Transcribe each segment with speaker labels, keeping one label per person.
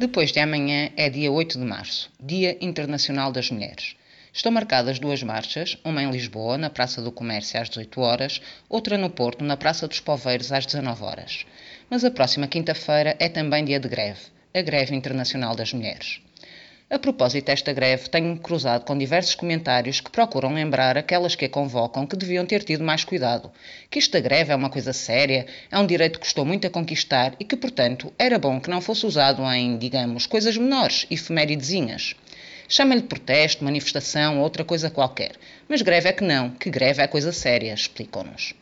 Speaker 1: Depois de amanhã é dia 8 de março, Dia Internacional das Mulheres. Estão marcadas duas marchas, uma em Lisboa, na Praça do Comércio às 18 horas, outra no Porto, na Praça dos Poveiros às 19 horas. Mas a próxima quinta-feira é também dia de greve, a Greve Internacional das Mulheres. A propósito desta greve, tenho-me cruzado com diversos comentários que procuram lembrar aquelas que a convocam que deviam ter tido mais cuidado, que esta greve é uma coisa séria, é um direito que custou muito a conquistar e que, portanto, era bom que não fosse usado em, digamos, coisas menores, efeméridezinhas. Chama-lhe protesto, manifestação ou outra coisa qualquer, mas greve é que não, que greve é coisa séria, explicam-nos.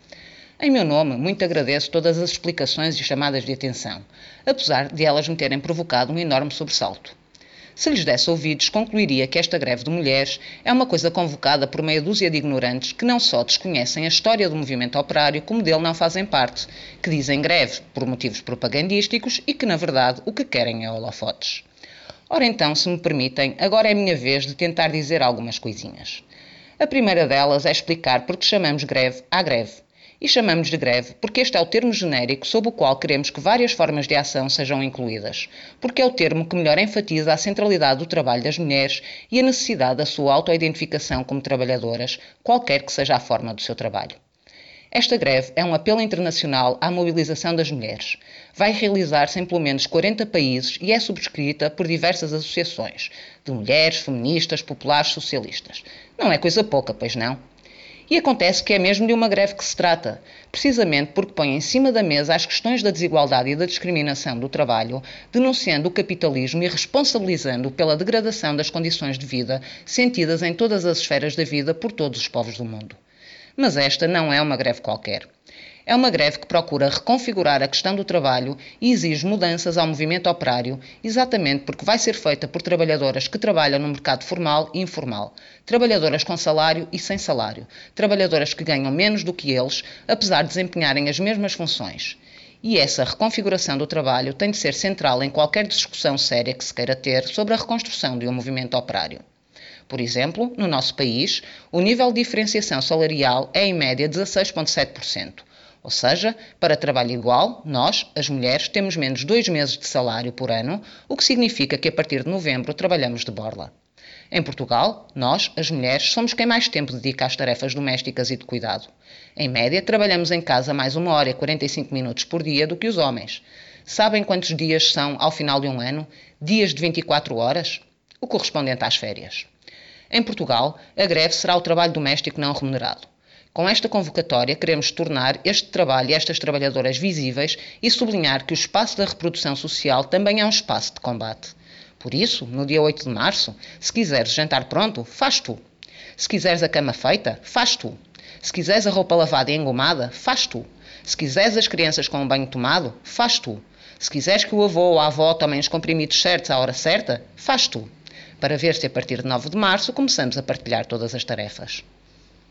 Speaker 1: Em meu nome, muito agradeço todas as explicações e chamadas de atenção, apesar de elas me terem provocado um enorme sobressalto. Se lhes desse ouvidos, concluiria que esta greve de mulheres é uma coisa convocada por meia dúzia de ignorantes que não só desconhecem a história do movimento operário, como dele não fazem parte, que dizem greve por motivos propagandísticos e que, na verdade, o que querem é holofotes. Ora então, se me permitem, agora é minha vez de tentar dizer algumas coisinhas. A primeira delas é explicar porque chamamos greve à greve e chamamos de greve porque este é o termo genérico sob o qual queremos que várias formas de ação sejam incluídas, porque é o termo que melhor enfatiza a centralidade do trabalho das mulheres e a necessidade da sua autoidentificação como trabalhadoras, qualquer que seja a forma do seu trabalho. Esta greve é um apelo internacional à mobilização das mulheres. Vai realizar-se em pelo menos 40 países e é subscrita por diversas associações, de mulheres, feministas, populares, socialistas. Não é coisa pouca, pois não? E acontece que é mesmo de uma greve que se trata, precisamente porque põe em cima da mesa as questões da desigualdade e da discriminação do trabalho, denunciando o capitalismo e responsabilizando pela degradação das condições de vida sentidas em todas as esferas da vida por todos os povos do mundo. Mas esta não é uma greve qualquer. É uma greve que procura reconfigurar a questão do trabalho e exige mudanças ao movimento operário, exatamente porque vai ser feita por trabalhadoras que trabalham no mercado formal e informal, trabalhadoras com salário e sem salário, trabalhadoras que ganham menos do que eles, apesar de desempenharem as mesmas funções. E essa reconfiguração do trabalho tem de ser central em qualquer discussão séria que se queira ter sobre a reconstrução de um movimento operário. Por exemplo, no nosso país, o nível de diferenciação salarial é em média 16,7%. Ou seja, para trabalho igual, nós, as mulheres, temos menos dois meses de salário por ano, o que significa que a partir de novembro trabalhamos de borla. Em Portugal, nós, as mulheres, somos quem mais tempo dedica às tarefas domésticas e de cuidado. Em média, trabalhamos em casa mais uma hora e 45 minutos por dia do que os homens. Sabem quantos dias são ao final de um ano? Dias de 24 horas? O correspondente às férias. Em Portugal, a greve será o trabalho doméstico não remunerado. Com esta convocatória, queremos tornar este trabalho e estas trabalhadoras visíveis e sublinhar que o espaço da reprodução social também é um espaço de combate. Por isso, no dia 8 de março, se quiseres jantar pronto, faz tu. Se quiseres a cama feita, faz tu. Se quiseres a roupa lavada e engomada, faz tu. Se quiseres as crianças com um banho tomado, faz tu. Se quiseres que o avô ou a avó tomem os comprimidos certos à hora certa, faz tu. Para ver se a partir de 9 de março começamos a partilhar todas as tarefas.